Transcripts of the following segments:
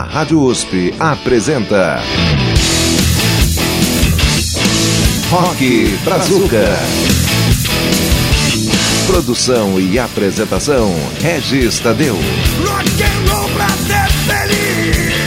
A Rádio USP apresenta Rock Brazuca. Produção e apresentação Regis Tadeu. Rock and roll pra ser feliz.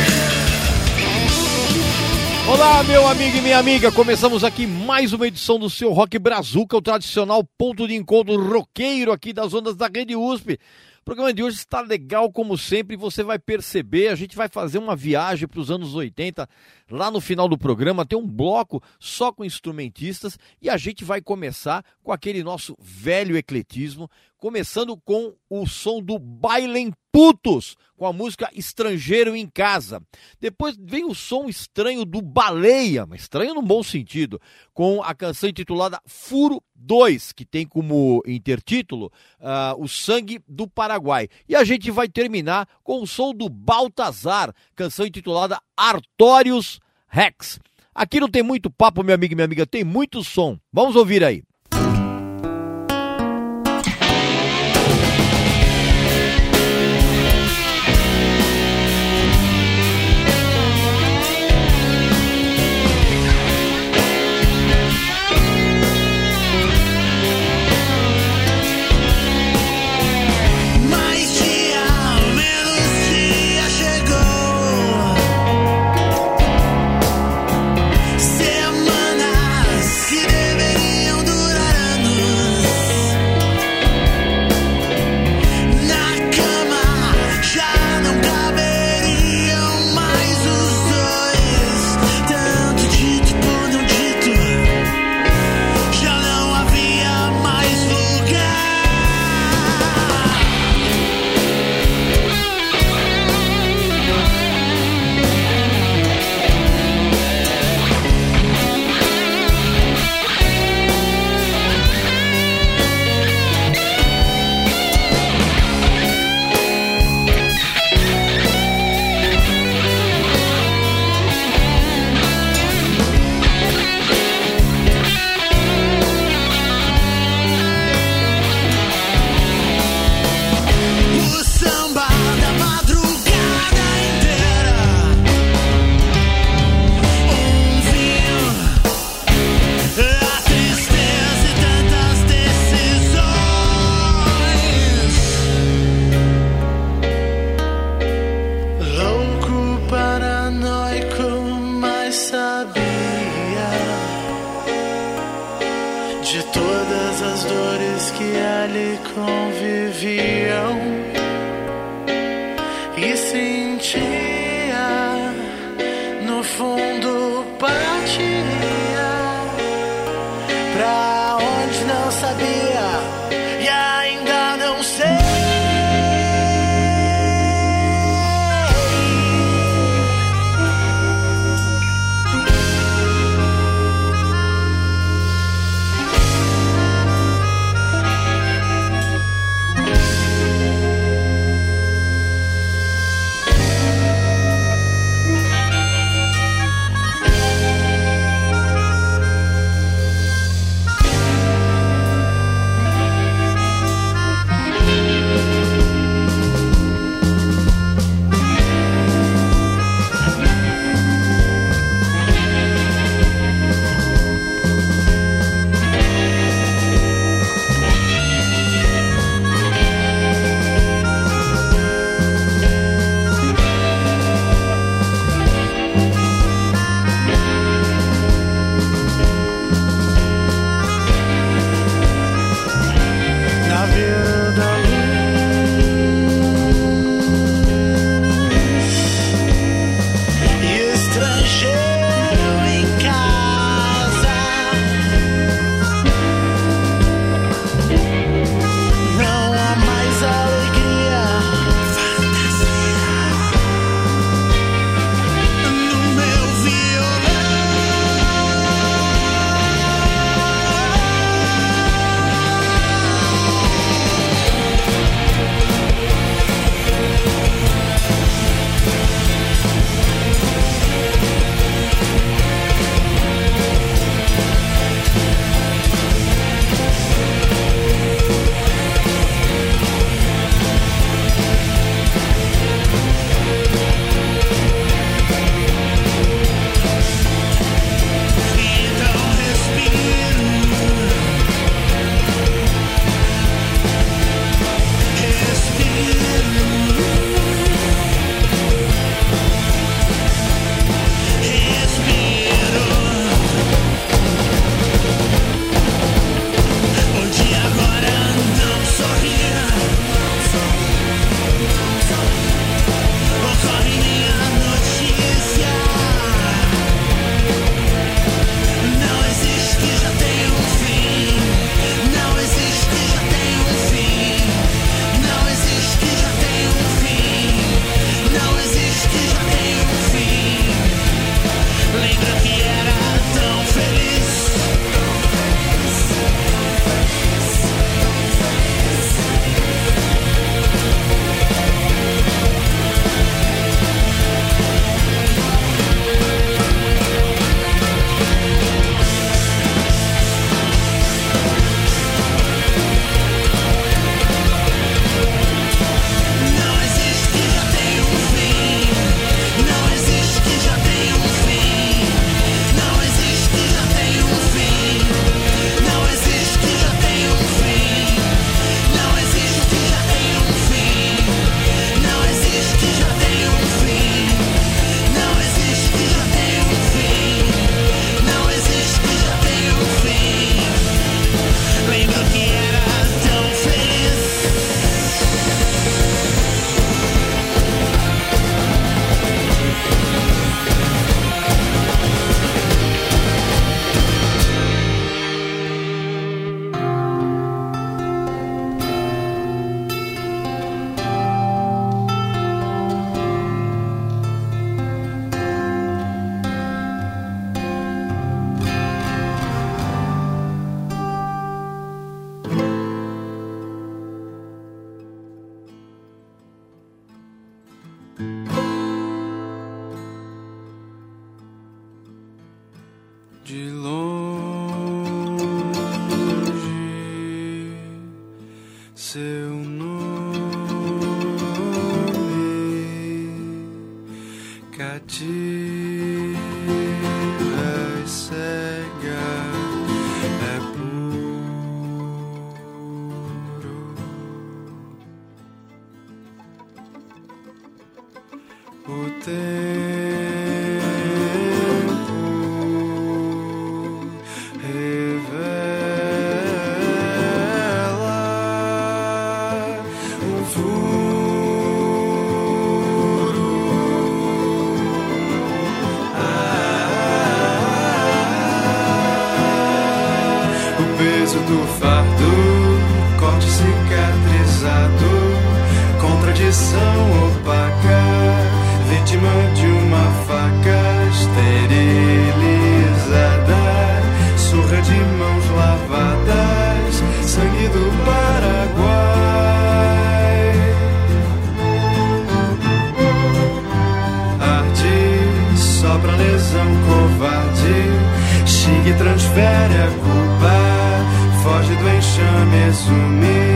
Olá, meu amigo e minha amiga. Começamos aqui mais uma edição do seu Rock Brazuca, o tradicional ponto de encontro roqueiro aqui das ondas da Rede USP. O programa de hoje está legal como sempre, você vai perceber, a gente vai fazer uma viagem para os anos 80, lá no final do programa tem um bloco só com instrumentistas e a gente vai começar com aquele nosso velho ecletismo, começando com o som do Bailem Putos, com a música Estrangeiro em Casa. Depois vem o som estranho do Baleia, mas estranho no bom sentido, com a canção intitulada Furo 2, que tem como intertítulo uh, O Sangue do Paraguai. E a gente vai terminar com o som do Baltazar, canção intitulada Artórios Rex. Aqui não tem muito papo, meu amigo e minha amiga, tem muito som. Vamos ouvir aí. coração covarde. Chega e transfere a culpa. Foge do enxame, sumir.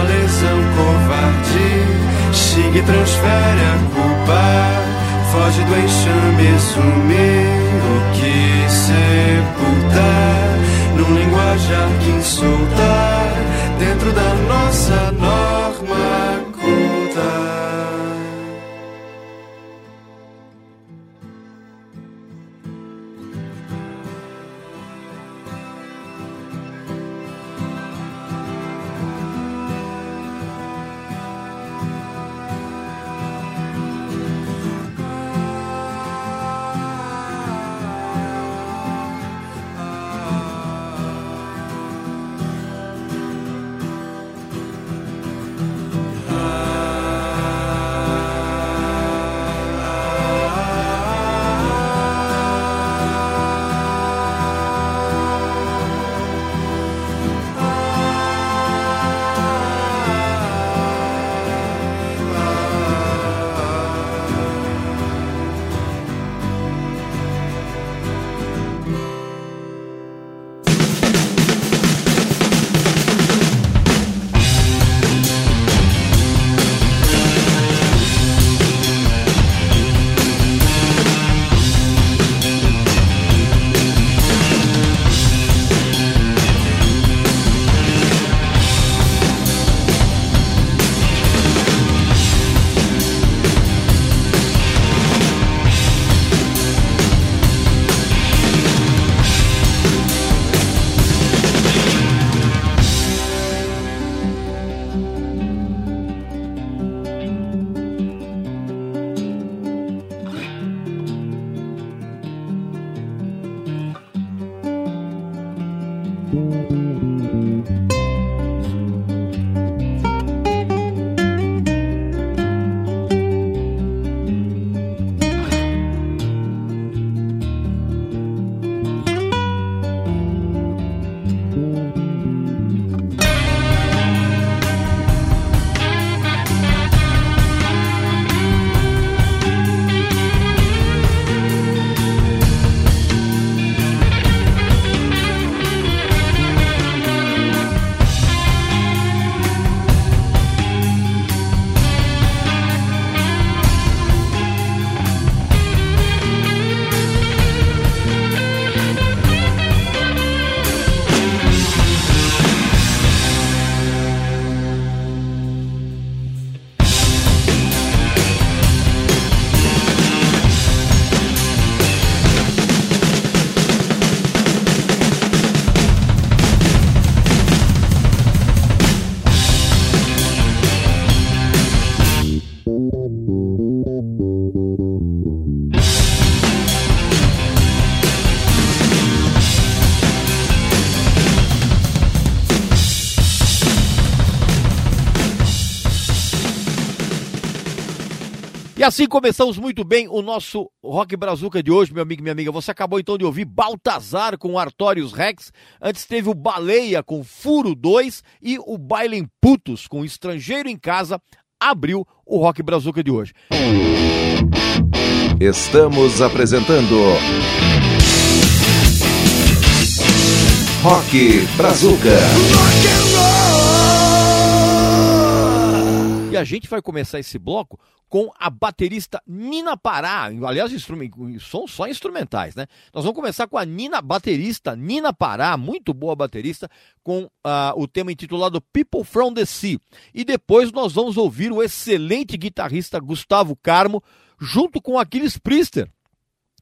É uma lesão covarde. xingue, e transfere a culpa, foge do enxame, sumir o que sepultar. Num linguajar que insultar, dentro da nossa norma culta. Assim começamos muito bem o nosso Rock Brazuca de hoje, meu amigo e minha amiga. Você acabou então de ouvir Baltazar com Artorius Rex. Antes teve o Baleia com Furo 2 e o Bailem Putos com Estrangeiro em Casa. Abriu o Rock Brazuca de hoje. Estamos apresentando Rock Brazuca. E a gente vai começar esse bloco com a baterista Nina Pará. Aliás, são só instrumentais, né? Nós vamos começar com a Nina, baterista Nina Pará, muito boa baterista, com uh, o tema intitulado People from the Sea. E depois nós vamos ouvir o excelente guitarrista Gustavo Carmo, junto com Aquiles Priester.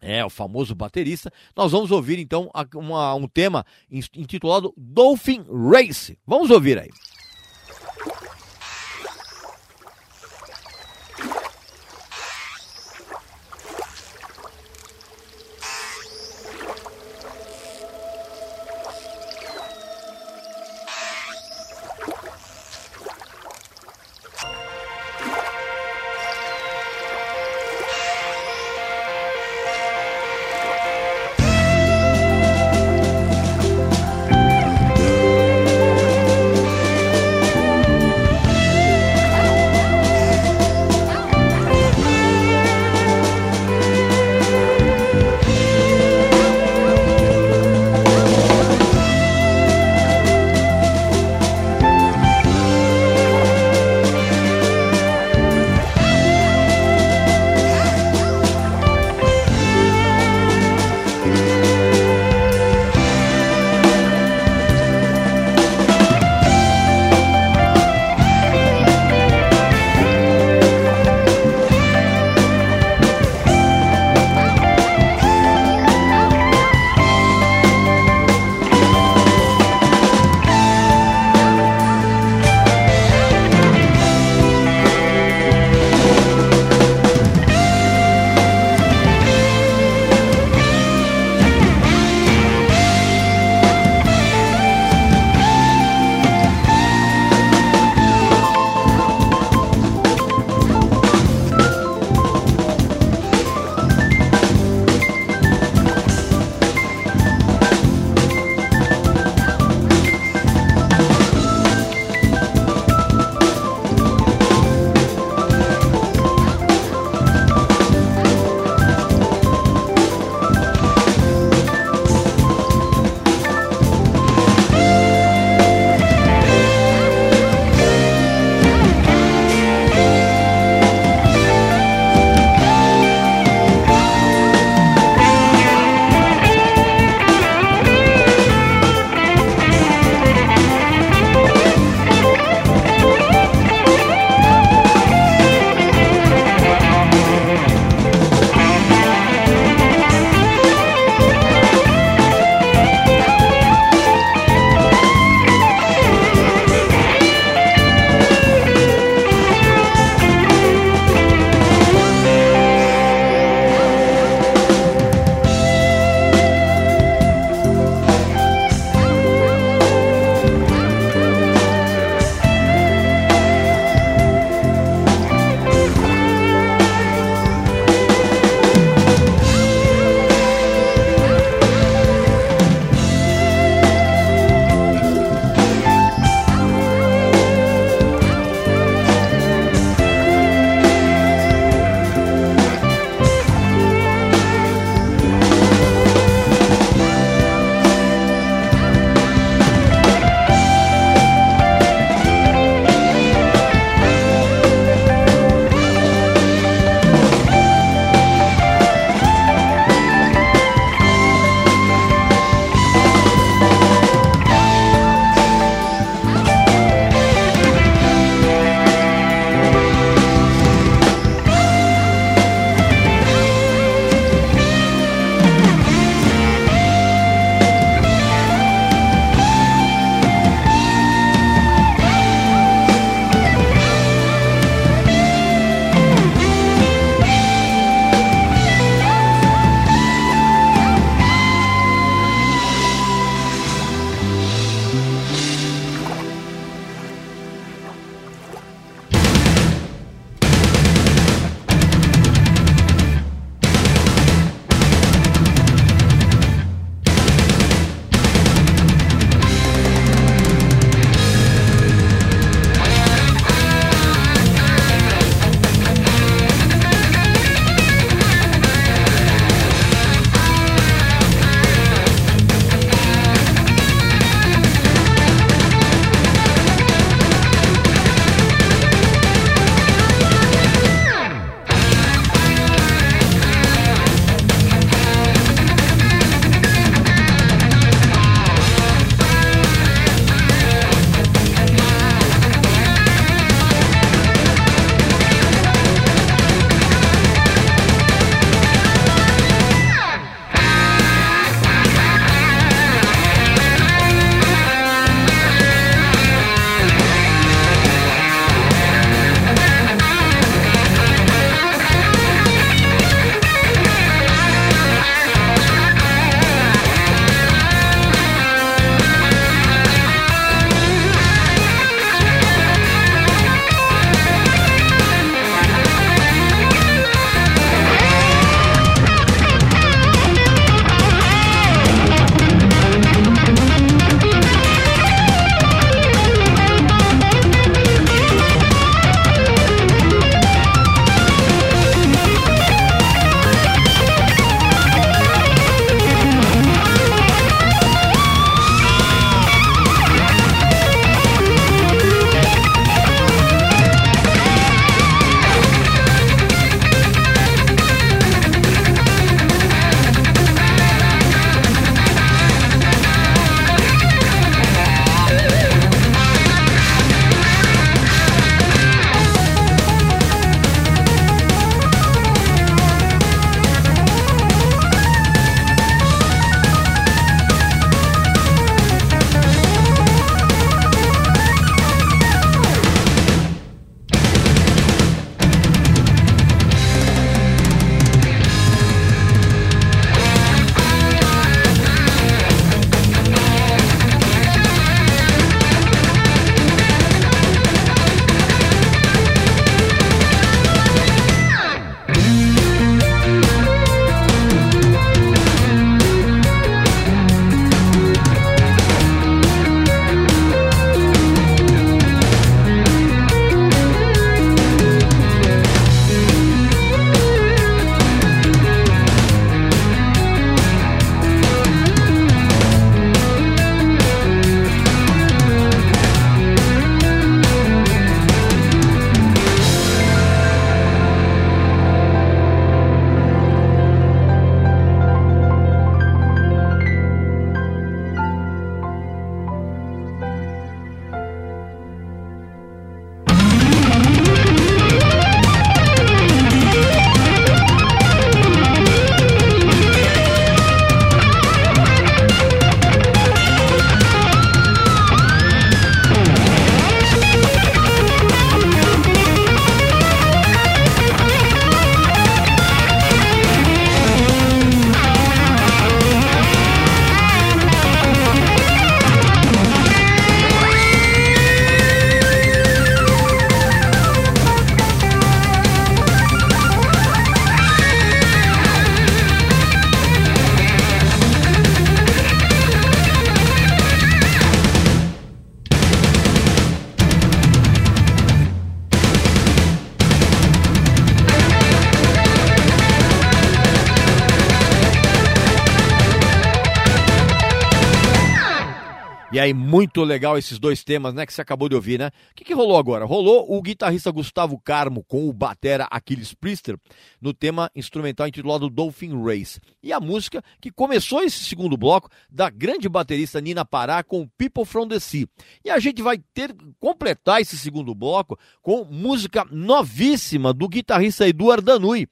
É, o famoso baterista. Nós vamos ouvir então uma, um tema intitulado Dolphin Race. Vamos ouvir aí. Muito legal esses dois temas, né, que você acabou de ouvir, né? O que, que rolou agora? Rolou o guitarrista Gustavo Carmo com o batera Aquiles Priester no tema instrumental intitulado Dolphin Race. E a música que começou esse segundo bloco da grande baterista Nina Pará com People from the Sea. E a gente vai ter completar esse segundo bloco com música novíssima do guitarrista Eduardo Danui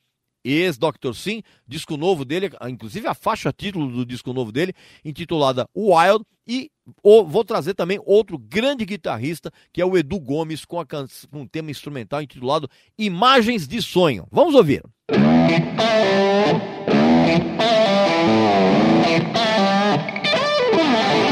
ex-Dr. Sim, disco novo dele, inclusive a faixa título do disco novo dele, intitulada Wild, e vou trazer também outro grande guitarrista, que é o Edu Gomes, com, a, com um tema instrumental intitulado Imagens de Sonho. Vamos ouvir. Música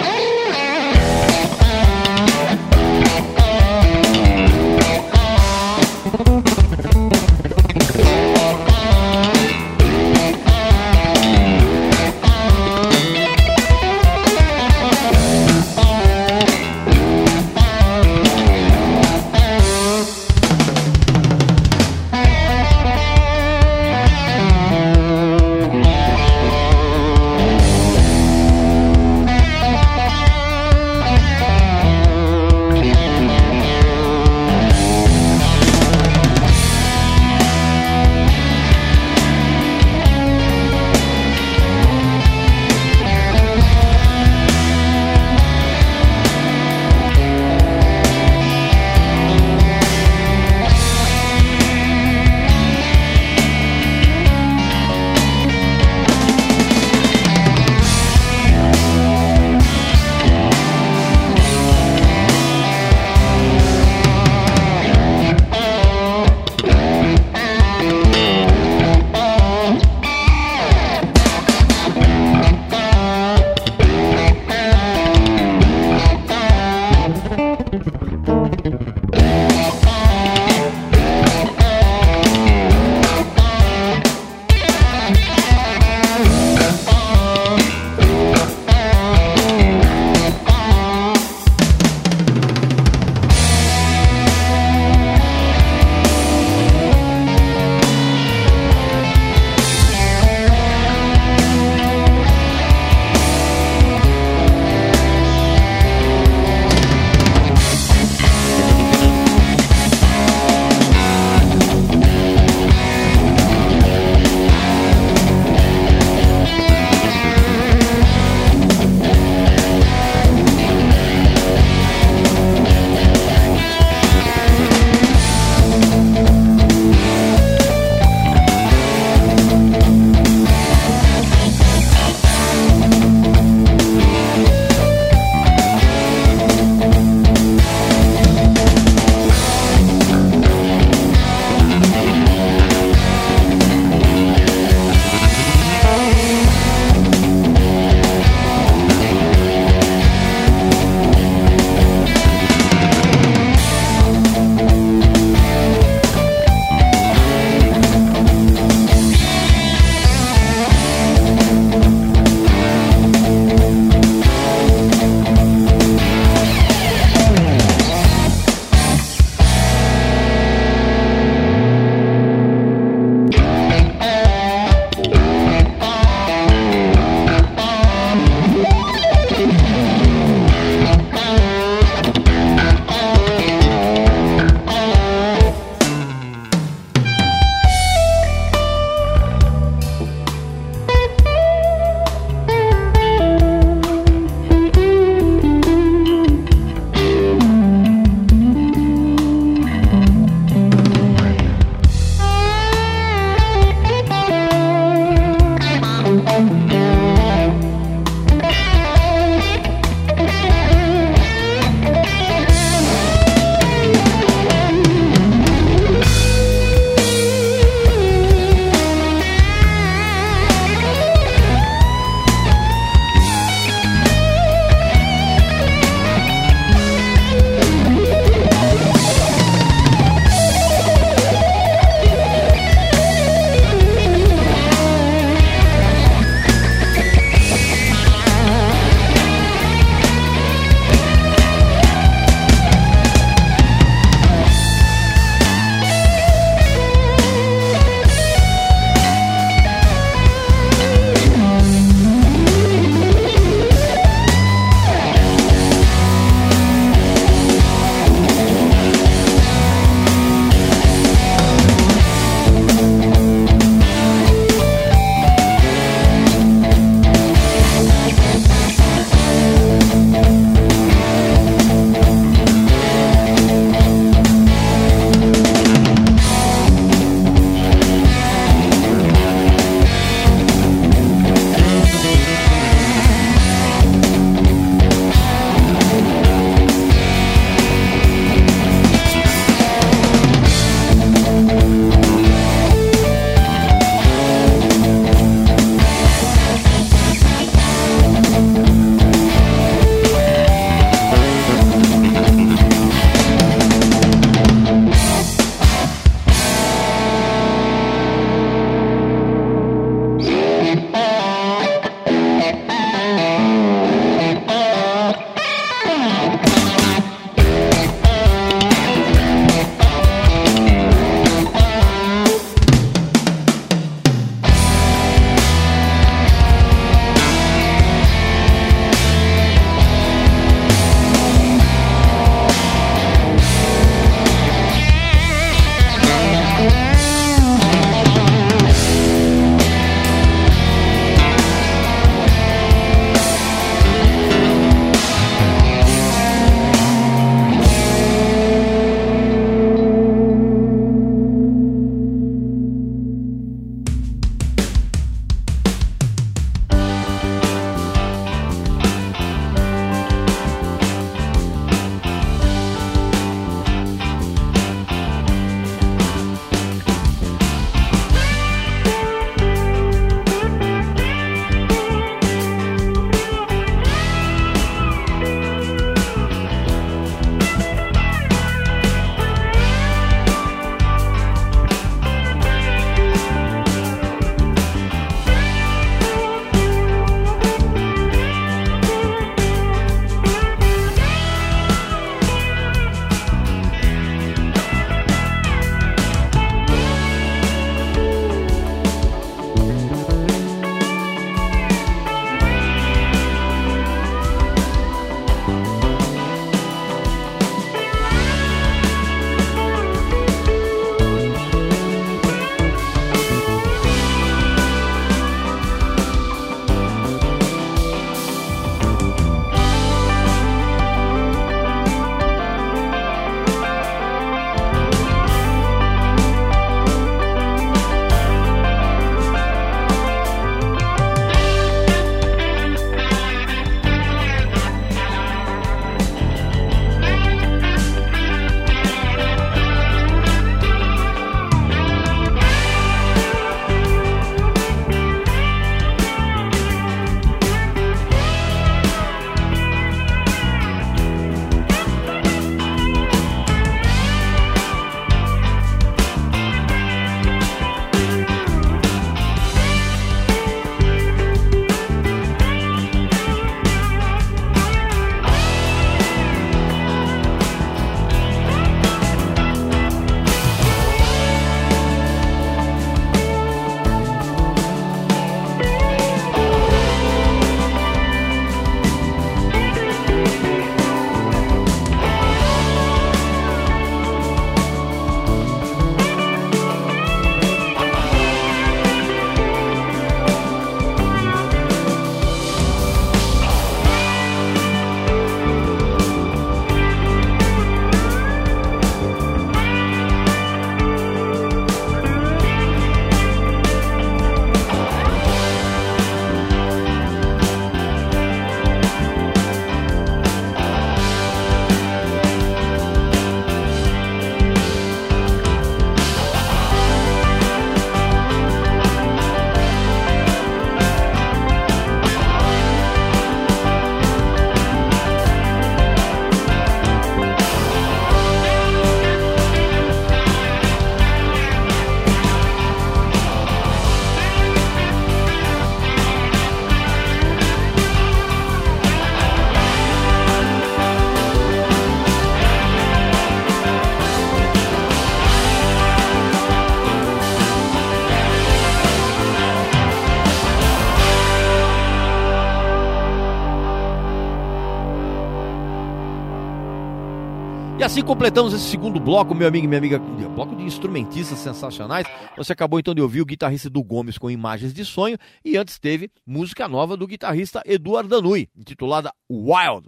assim completamos esse segundo bloco, meu amigo e minha amiga, bloco de instrumentistas sensacionais. Você acabou então de ouvir o guitarrista do Gomes com Imagens de Sonho e antes teve música nova do guitarrista Eduardo Danui, intitulada Wild.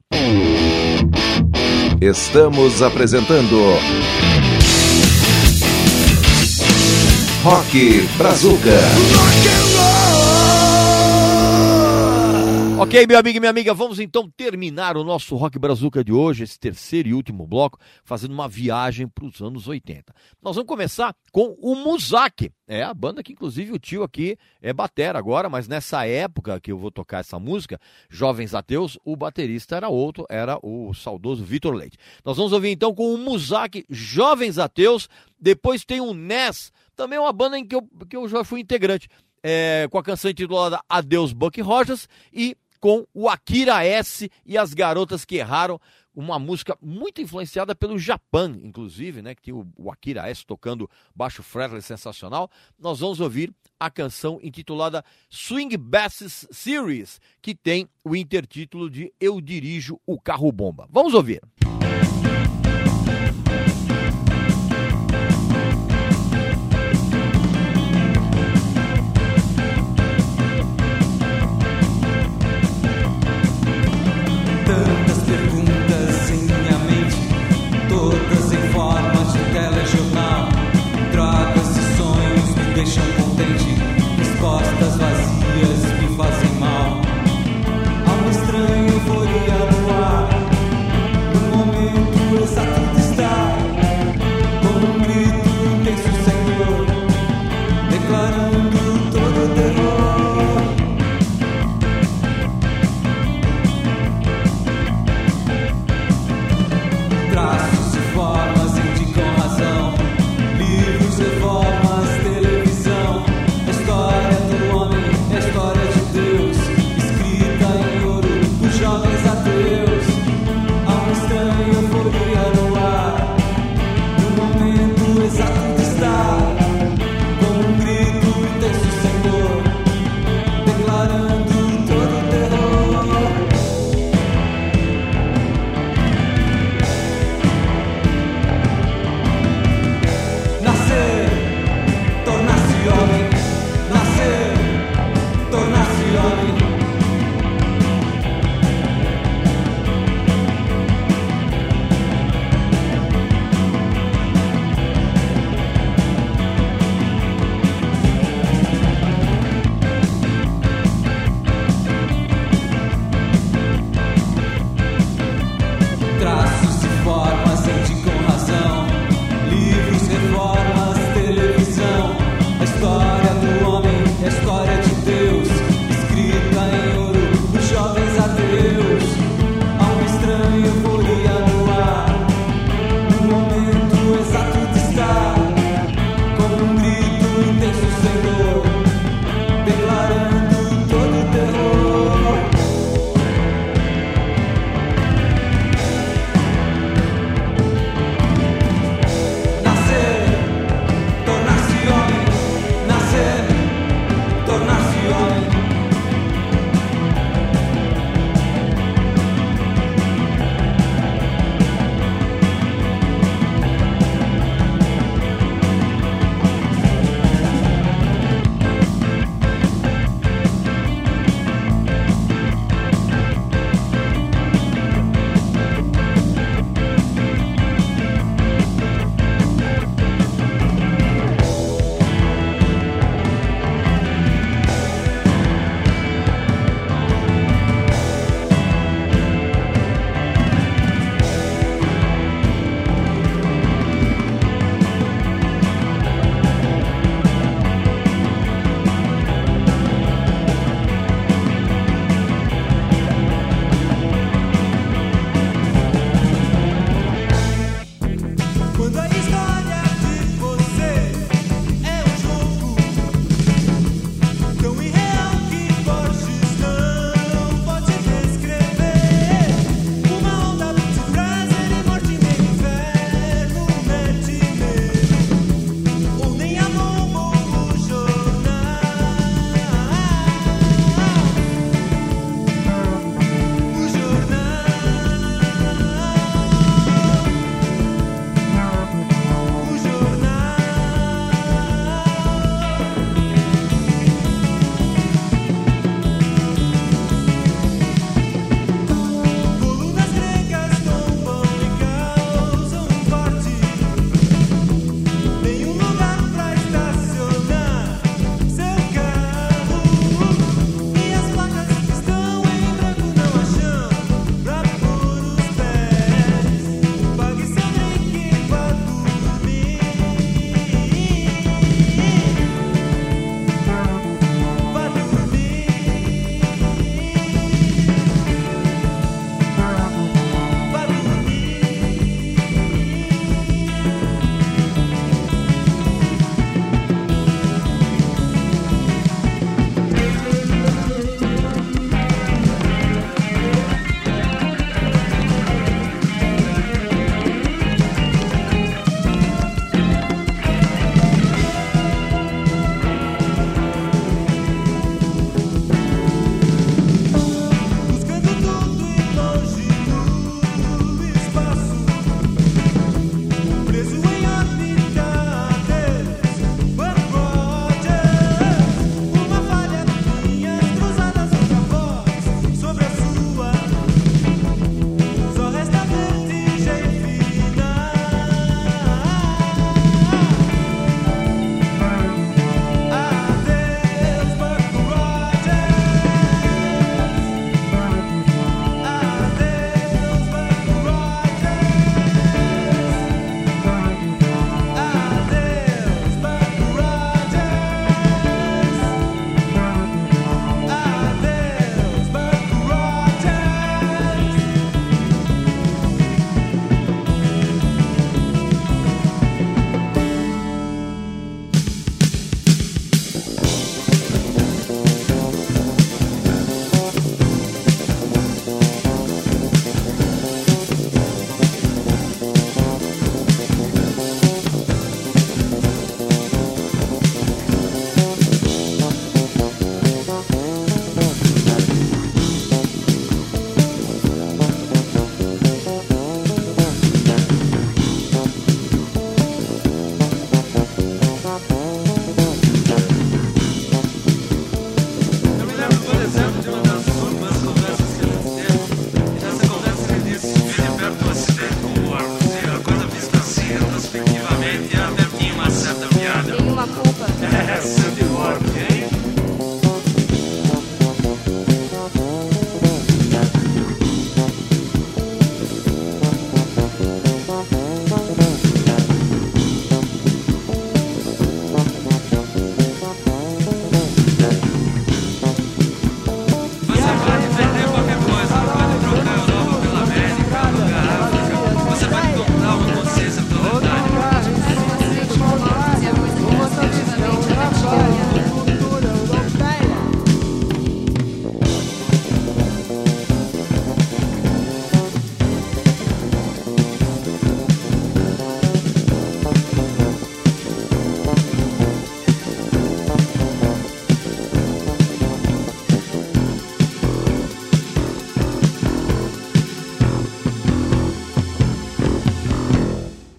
Estamos apresentando Rock Brazuca. Ok, meu amigo e minha amiga, vamos então terminar o nosso Rock Brazuca de hoje, esse terceiro e último bloco, fazendo uma viagem para os anos 80. Nós vamos começar com o Muzak, é a banda que inclusive o tio aqui é batera agora, mas nessa época que eu vou tocar essa música, Jovens Ateus, o baterista era outro, era o saudoso Vitor Leite. Nós vamos ouvir então com o Muzak, Jovens Ateus, depois tem o Ness, também uma banda em que eu, que eu já fui integrante, é, com a canção intitulada Adeus Buck Rogers e com o Akira S e as Garotas que Erraram, uma música muito influenciada pelo Japão, inclusive, né, que tem o, Akira S tocando baixo fretless sensacional. Nós vamos ouvir a canção intitulada Swing Basses Series, que tem o intertítulo de Eu Dirijo o Carro Bomba. Vamos ouvir. Tantas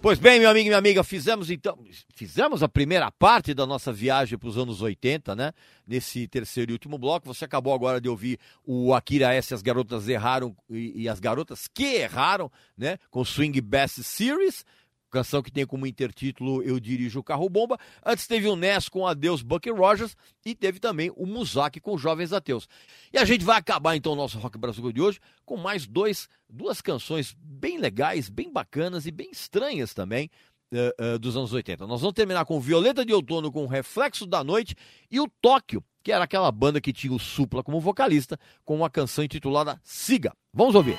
Pois bem, meu amigo e minha amiga, fizemos então, fizemos a primeira parte da nossa viagem para os anos 80, né? Nesse terceiro e último bloco. Você acabou agora de ouvir o Akira S, As Garotas Erraram e, e As Garotas que Erraram, né? Com Swing Best Series, canção que tem como intertítulo Eu Dirijo o Carro Bomba. Antes teve o Ness com Adeus Bucky Rogers e teve também o Muzak com Jovens Ateus. E a gente vai acabar então o nosso Rock Brasil de hoje com mais dois, duas canções bem legais, bem bacanas e bem estranhas também. Uh, uh, dos anos 80. Nós vamos terminar com Violeta de Outono com Reflexo da Noite e o Tóquio, que era aquela banda que tinha o Supla como vocalista, com uma canção intitulada Siga. Vamos ouvir.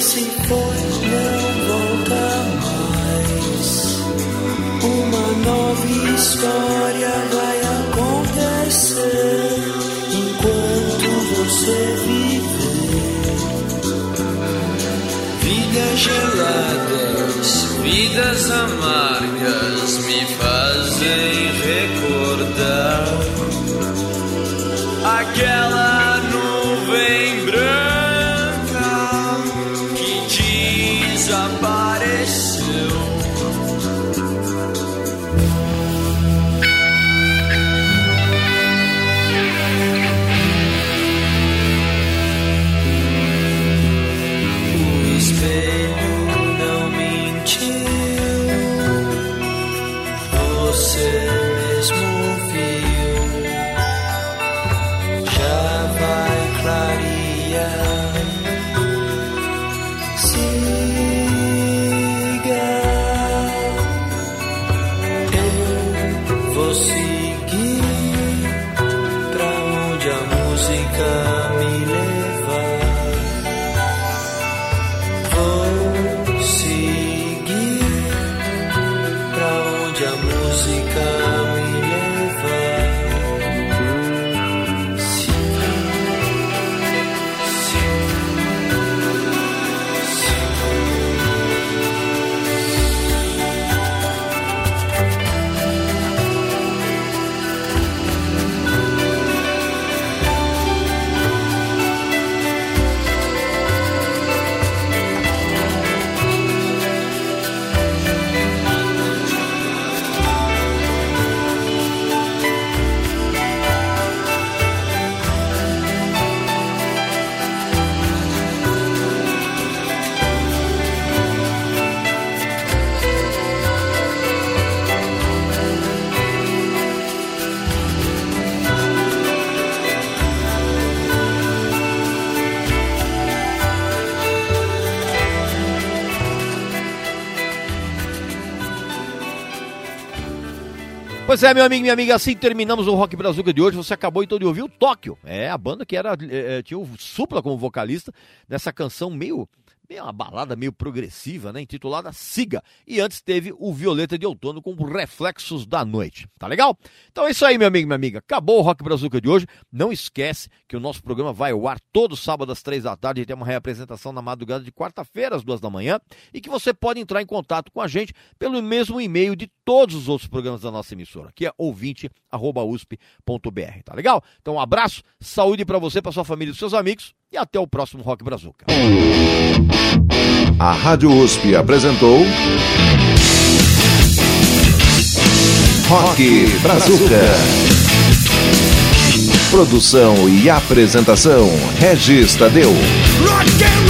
Se foi não volta mais. Uma nova história vai acontecer enquanto você viver. Vidas geladas, vidas amargas Pois é, meu amigo, minha amiga, assim terminamos o Rock Brazuca de hoje. Você acabou então de ouvir o Tóquio. É a banda que era é, tinha o Supla como vocalista nessa canção meio meio uma balada meio progressiva, né, intitulada Siga. E antes teve o Violeta de Outono com Reflexos da Noite. Tá legal? Então é isso aí, meu amigo, minha amiga. Acabou o Rock Brazuca de hoje. Não esquece que o nosso programa vai ao ar todo sábado às três da tarde e tem uma reapresentação na madrugada de quarta-feira às duas da manhã e que você pode entrar em contato com a gente pelo mesmo e-mail de todos os outros programas da nossa emissora, que é ouvinte@usp.br, tá legal? Então um abraço, saúde para você, para sua família e seus amigos e até o próximo Rock Brazuca. A Rádio USP apresentou Rock Brazuca. Produção e apresentação Regis Tadeu. Rock and